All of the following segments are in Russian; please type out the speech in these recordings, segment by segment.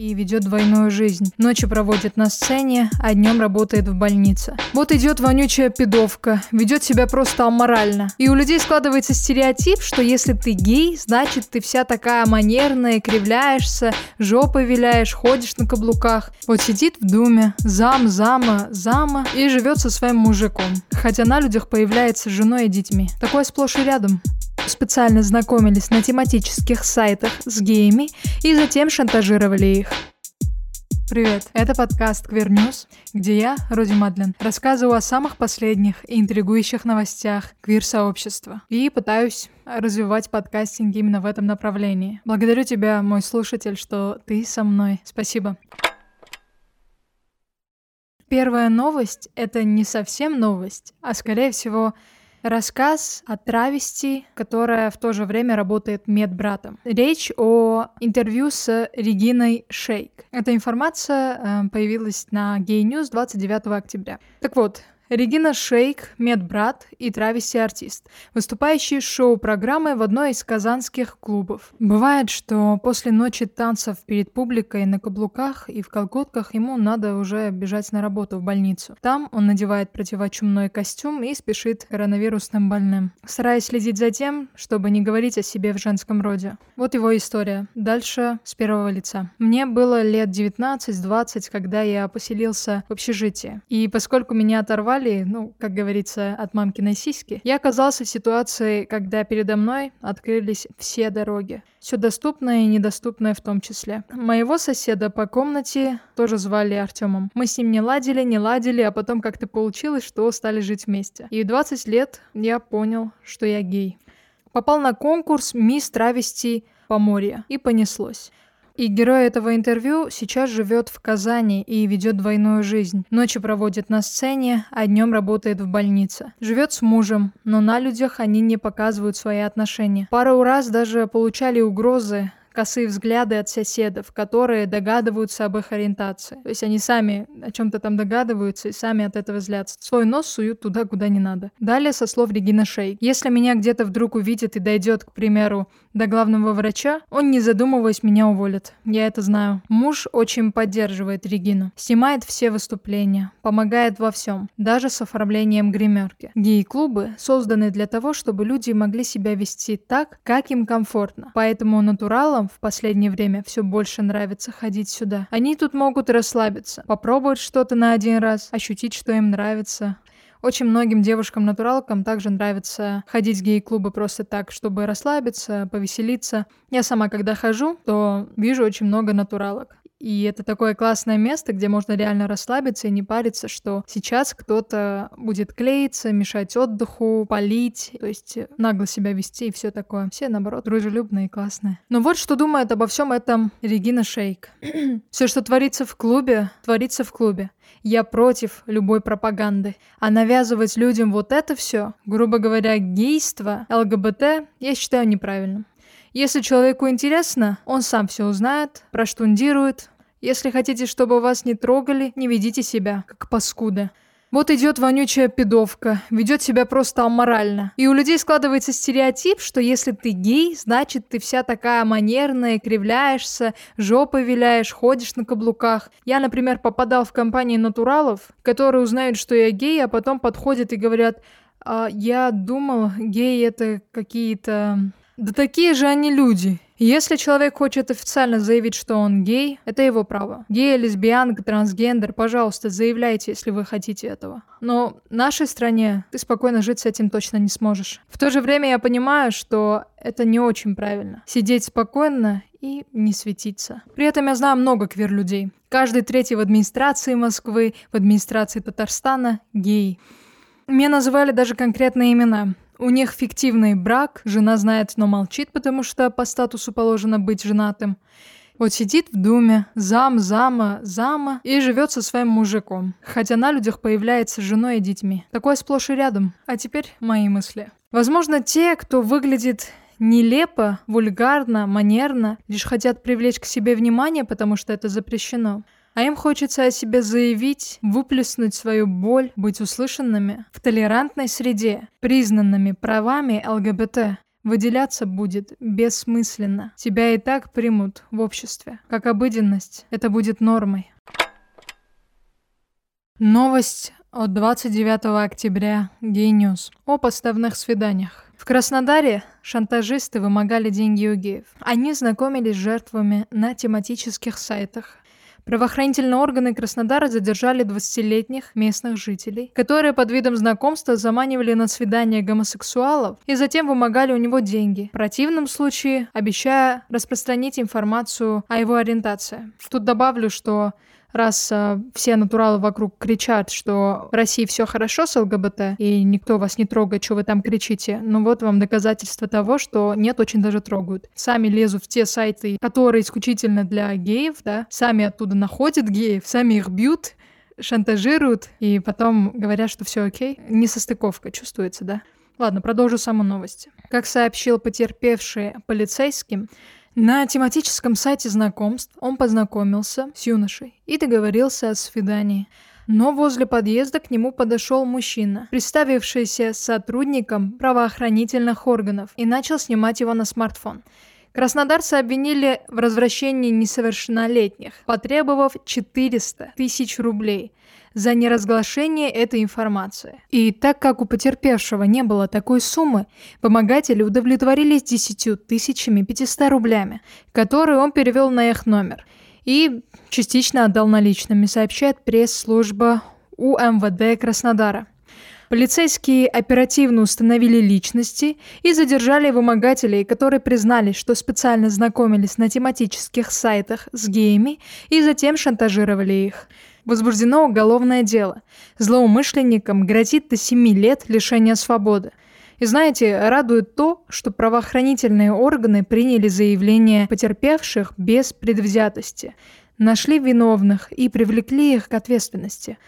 и ведет двойную жизнь. Ночью проводит на сцене, а днем работает в больнице. Вот идет вонючая пидовка, ведет себя просто аморально. И у людей складывается стереотип, что если ты гей, значит ты вся такая манерная, кривляешься, жопой виляешь, ходишь на каблуках. Вот сидит в думе, зам, зама, зама и живет со своим мужиком. Хотя на людях появляется с женой и детьми. Такое сплошь и рядом специально знакомились на тематических сайтах с геями и затем шантажировали их. Привет, это подкаст Queer News, где я, Роди Мадлен, рассказываю о самых последних и интригующих новостях квир-сообщества и пытаюсь развивать подкастинг именно в этом направлении. Благодарю тебя, мой слушатель, что ты со мной. Спасибо. Первая новость — это не совсем новость, а скорее всего Рассказ о травести, которая в то же время работает медбратом. Речь о интервью с Региной Шейк. Эта информация э, появилась на Gay News 29 октября. Так вот, Регина Шейк, медбрат и травести-артист, выступающий шоу-программы в одной из казанских клубов. Бывает, что после ночи танцев перед публикой на каблуках и в колготках ему надо уже бежать на работу в больницу. Там он надевает противочумной костюм и спешит коронавирусным больным, стараясь следить за тем, чтобы не говорить о себе в женском роде. Вот его история. Дальше с первого лица. Мне было лет 19-20, когда я поселился в общежитии. И поскольку меня оторвали Италии, ну, как говорится, от мамкиной сиськи, я оказался в ситуации, когда передо мной открылись все дороги. Все доступное и недоступное в том числе. Моего соседа по комнате тоже звали Артемом. Мы с ним не ладили, не ладили, а потом как-то получилось, что стали жить вместе. И в 20 лет я понял, что я гей. Попал на конкурс «Мисс Травести Поморье» и понеслось. И герой этого интервью сейчас живет в Казани и ведет двойную жизнь. Ночи проводит на сцене, а днем работает в больнице. Живет с мужем, но на людях они не показывают свои отношения. Пару раз даже получали угрозы косые взгляды от соседов, которые догадываются об их ориентации. То есть они сами о чем-то там догадываются и сами от этого злятся. Свой нос суют туда, куда не надо. Далее со слов Регина Шей. Если меня где-то вдруг увидит и дойдет, к примеру, до главного врача, он, не задумываясь, меня уволит. Я это знаю. Муж очень поддерживает Регину. Снимает все выступления. Помогает во всем. Даже с оформлением гримерки. Гей-клубы созданы для того, чтобы люди могли себя вести так, как им комфортно. Поэтому натуралам в последнее время все больше нравится ходить сюда. Они тут могут расслабиться, попробовать что-то на один раз, ощутить, что им нравится, очень многим девушкам-натуралкам также нравится ходить в гей-клубы просто так, чтобы расслабиться, повеселиться. Я сама, когда хожу, то вижу очень много натуралок. И это такое классное место, где можно реально расслабиться и не париться, что сейчас кто-то будет клеиться, мешать отдыху, палить, то есть нагло себя вести и все такое. Все, наоборот, дружелюбные и классные. Но вот что думает обо всем этом Регина Шейк. все, что творится в клубе, творится в клубе. Я против любой пропаганды. А навязывать людям вот это все, грубо говоря, гейство, ЛГБТ, я считаю неправильным. Если человеку интересно, он сам все узнает, проштундирует. Если хотите, чтобы вас не трогали, не ведите себя, как паскуда. Вот идет вонючая пидовка, ведет себя просто аморально. И у людей складывается стереотип, что если ты гей, значит ты вся такая манерная, кривляешься, жопой виляешь, ходишь на каблуках. Я, например, попадал в компании натуралов, которые узнают, что я гей, а потом подходят и говорят, а, я думал, гей это какие-то... Да такие же они люди. Если человек хочет официально заявить, что он гей, это его право. Гей, лесбиянка, трансгендер, пожалуйста, заявляйте, если вы хотите этого. Но в нашей стране ты спокойно жить с этим точно не сможешь. В то же время я понимаю, что это не очень правильно. Сидеть спокойно и не светиться. При этом я знаю много квир-людей. Каждый третий в администрации Москвы, в администрации Татарстана – гей. Мне называли даже конкретные имена. У них фиктивный брак, жена знает, но молчит, потому что по статусу положено быть женатым. Вот сидит в думе, зам, зама, зама, и живет со своим мужиком. Хотя на людях появляется с женой и детьми. Такое сплошь и рядом. А теперь мои мысли. Возможно, те, кто выглядит нелепо, вульгарно, манерно, лишь хотят привлечь к себе внимание, потому что это запрещено. А им хочется о себе заявить, выплеснуть свою боль, быть услышанными в толерантной среде, признанными правами ЛГБТ. Выделяться будет бессмысленно. Тебя и так примут в обществе. Как обыденность, это будет нормой. Новость от 29 октября. Gay News. О подставных свиданиях. В Краснодаре шантажисты вымогали деньги у геев. Они знакомились с жертвами на тематических сайтах, Правоохранительные органы Краснодара задержали 20-летних местных жителей, которые под видом знакомства заманивали на свидание гомосексуалов и затем вымогали у него деньги, в противном случае обещая распространить информацию о его ориентации. Тут добавлю, что раз э, все натуралы вокруг кричат, что в России все хорошо с ЛГБТ, и никто вас не трогает, что вы там кричите, ну вот вам доказательство того, что нет, очень даже трогают. Сами лезут в те сайты, которые исключительно для геев, да, сами оттуда находят геев, сами их бьют, шантажируют, и потом говорят, что все окей. Несостыковка чувствуется, да? Ладно, продолжу саму новость. Как сообщил потерпевший полицейским, на тематическом сайте знакомств он познакомился с юношей и договорился о свидании. Но возле подъезда к нему подошел мужчина, представившийся сотрудником правоохранительных органов, и начал снимать его на смартфон. Краснодарцы обвинили в развращении несовершеннолетних, потребовав 400 тысяч рублей за неразглашение этой информации. И так как у потерпевшего не было такой суммы, помогатели удовлетворились 10 тысячами 500 рублями, которые он перевел на их номер и частично отдал наличными, сообщает пресс-служба УМВД Краснодара. Полицейские оперативно установили личности и задержали вымогателей, которые признались, что специально знакомились на тематических сайтах с геями и затем шантажировали их. Возбуждено уголовное дело. Злоумышленникам грозит до 7 лет лишения свободы. И знаете, радует то, что правоохранительные органы приняли заявление потерпевших без предвзятости, нашли виновных и привлекли их к ответственности.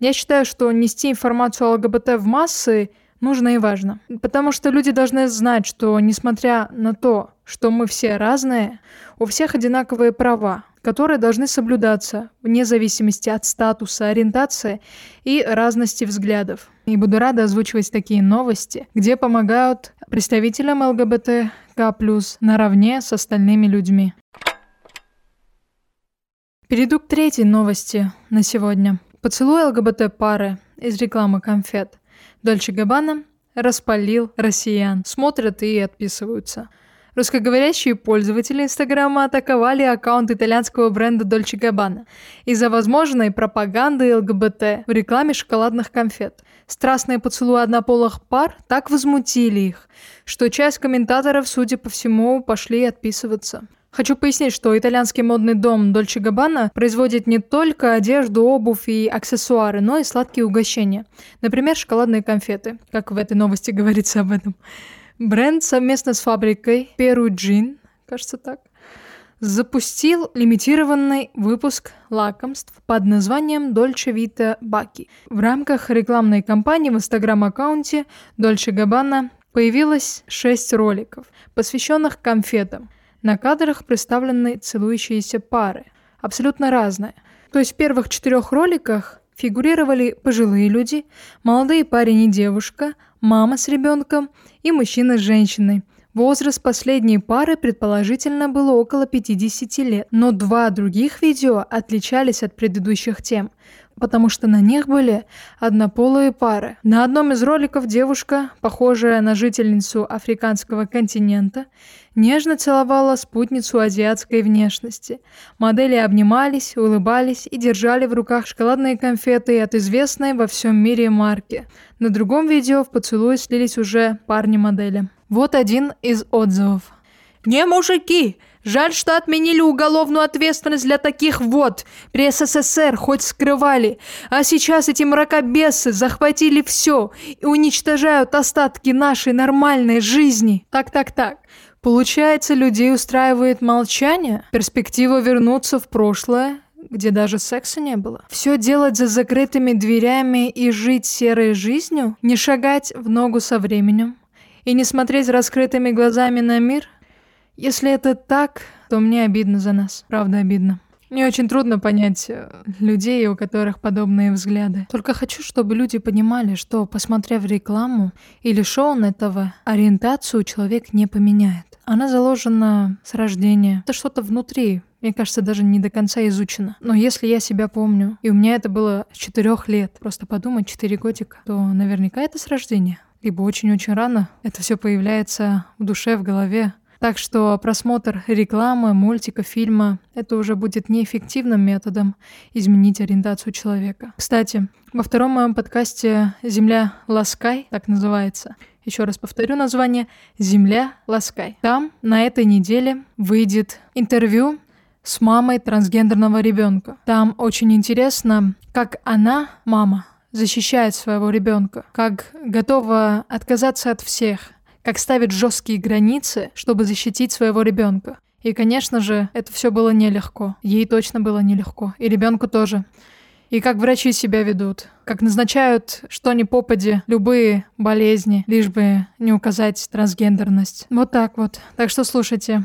Я считаю, что нести информацию о ЛГБТ в массы нужно и важно. Потому что люди должны знать, что несмотря на то, что мы все разные, у всех одинаковые права, которые должны соблюдаться вне зависимости от статуса, ориентации и разности взглядов. И буду рада озвучивать такие новости, где помогают представителям ЛГБТК+, наравне с остальными людьми. Перейду к третьей новости на сегодня. Поцелуй ЛГБТ-пары из рекламы конфет. Дольче Габбана распалил россиян. Смотрят и отписываются. Русскоговорящие пользователи Инстаграма атаковали аккаунт итальянского бренда Dolce Gabbana из-за возможной пропаганды ЛГБТ в рекламе шоколадных конфет. Страстные поцелуи однополых пар так возмутили их, что часть комментаторов, судя по всему, пошли отписываться. Хочу пояснить, что итальянский модный дом Dolce Gabbana производит не только одежду, обувь и аксессуары, но и сладкие угощения. Например, шоколадные конфеты, как в этой новости говорится об этом. Бренд совместно с фабрикой Perugin, кажется так, запустил лимитированный выпуск лакомств под названием Dolce Vita Bacchi. В рамках рекламной кампании в инстаграм-аккаунте Dolce Gabbana появилось шесть роликов, посвященных конфетам. На кадрах представлены целующиеся пары, абсолютно разные. То есть в первых четырех роликах фигурировали пожилые люди, молодые парень и девушка, мама с ребенком и мужчина с женщиной. Возраст последней пары предположительно было около 50 лет, но два других видео отличались от предыдущих тем, потому что на них были однополые пары. На одном из роликов девушка, похожая на жительницу африканского континента, нежно целовала спутницу азиатской внешности. Модели обнимались, улыбались и держали в руках шоколадные конфеты от известной во всем мире марки. На другом видео в поцелуй слились уже парни-модели. Вот один из отзывов. «Не мужики! Жаль, что отменили уголовную ответственность для таких вот. При СССР хоть скрывали. А сейчас эти мракобесы захватили все и уничтожают остатки нашей нормальной жизни. Так-так-так. Получается, людей устраивает молчание? Перспектива вернуться в прошлое, где даже секса не было? Все делать за закрытыми дверями и жить серой жизнью? Не шагать в ногу со временем? И не смотреть раскрытыми глазами на мир? Если это так, то мне обидно за нас. Правда обидно. Мне очень трудно понять э, людей, у которых подобные взгляды. Только хочу, чтобы люди понимали, что, посмотрев рекламу или шоу на ТВ, ориентацию человек не поменяет. Она заложена с рождения. Это что-то внутри, мне кажется, даже не до конца изучено. Но если я себя помню, и у меня это было с четырех лет, просто подумать, четыре годика, то наверняка это с рождения. Либо очень-очень рано это все появляется в душе, в голове. Так что просмотр рекламы, мультика, фильма — это уже будет неэффективным методом изменить ориентацию человека. Кстати, во втором моем подкасте «Земля Ласкай», так называется, еще раз повторю название «Земля Ласкай». Там на этой неделе выйдет интервью с мамой трансгендерного ребенка. Там очень интересно, как она, мама, защищает своего ребенка, как готова отказаться от всех, как ставит жесткие границы, чтобы защитить своего ребенка. И, конечно же, это все было нелегко. Ей точно было нелегко. И ребенку тоже. И как врачи себя ведут, как назначают что ни попади, любые болезни, лишь бы не указать трансгендерность. Вот так вот. Так что слушайте.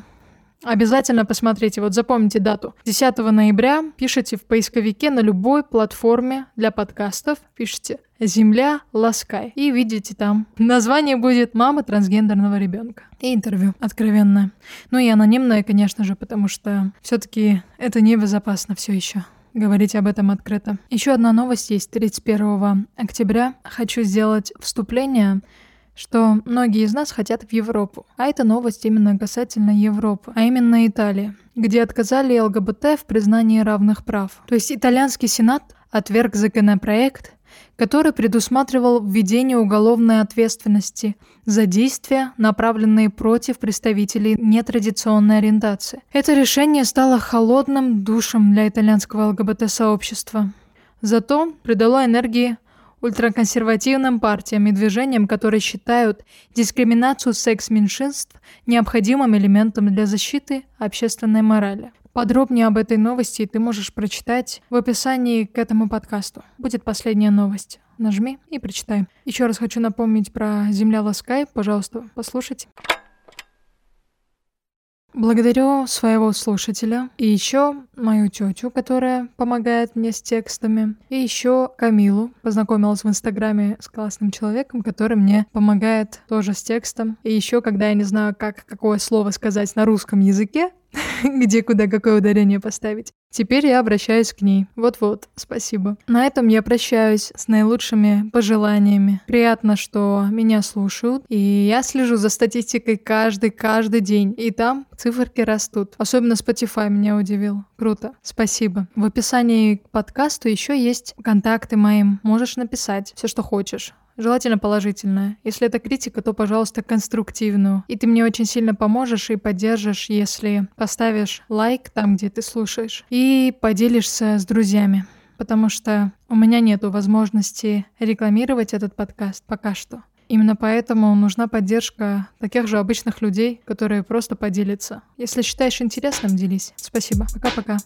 Обязательно посмотрите, вот запомните дату. 10 ноября пишите в поисковике на любой платформе для подкастов, пишите «Земля Ласкай» и видите там. Название будет «Мама трансгендерного ребенка». И интервью откровенное. Ну и анонимное, конечно же, потому что все таки это небезопасно все еще говорить об этом открыто. Еще одна новость есть 31 октября. Хочу сделать вступление что многие из нас хотят в Европу. А это новость именно касательно Европы, а именно Италии, где отказали ЛГБТ в признании равных прав. То есть итальянский сенат отверг законопроект, который предусматривал введение уголовной ответственности за действия, направленные против представителей нетрадиционной ориентации. Это решение стало холодным душем для итальянского ЛГБТ-сообщества. Зато придало энергии ультраконсервативным партиям и движениям, которые считают дискриминацию секс-меньшинств необходимым элементом для защиты общественной морали. Подробнее об этой новости ты можешь прочитать в описании к этому подкасту. Будет последняя новость. Нажми и прочитай. Еще раз хочу напомнить про «Земля Ласкай». Пожалуйста, послушайте. Благодарю своего слушателя и еще мою тетю, которая помогает мне с текстами, и еще Камилу. Познакомилась в Инстаграме с классным человеком, который мне помогает тоже с текстом. И еще, когда я не знаю, как какое слово сказать на русском языке, где куда какое ударение поставить. Теперь я обращаюсь к ней. Вот-вот, спасибо. На этом я прощаюсь с наилучшими пожеланиями. Приятно, что меня слушают, и я слежу за статистикой каждый-каждый день, и там циферки растут. Особенно Spotify меня удивил. Круто. Спасибо. В описании к подкасту еще есть контакты моим. Можешь написать все, что хочешь. Желательно положительное. Если это критика, то, пожалуйста, конструктивную. И ты мне очень сильно поможешь и поддержишь, если поставишь лайк там, где ты слушаешь, и поделишься с друзьями. Потому что у меня нету возможности рекламировать этот подкаст пока что. Именно поэтому нужна поддержка таких же обычных людей, которые просто поделятся. Если считаешь интересным, делись. Спасибо. Пока-пока.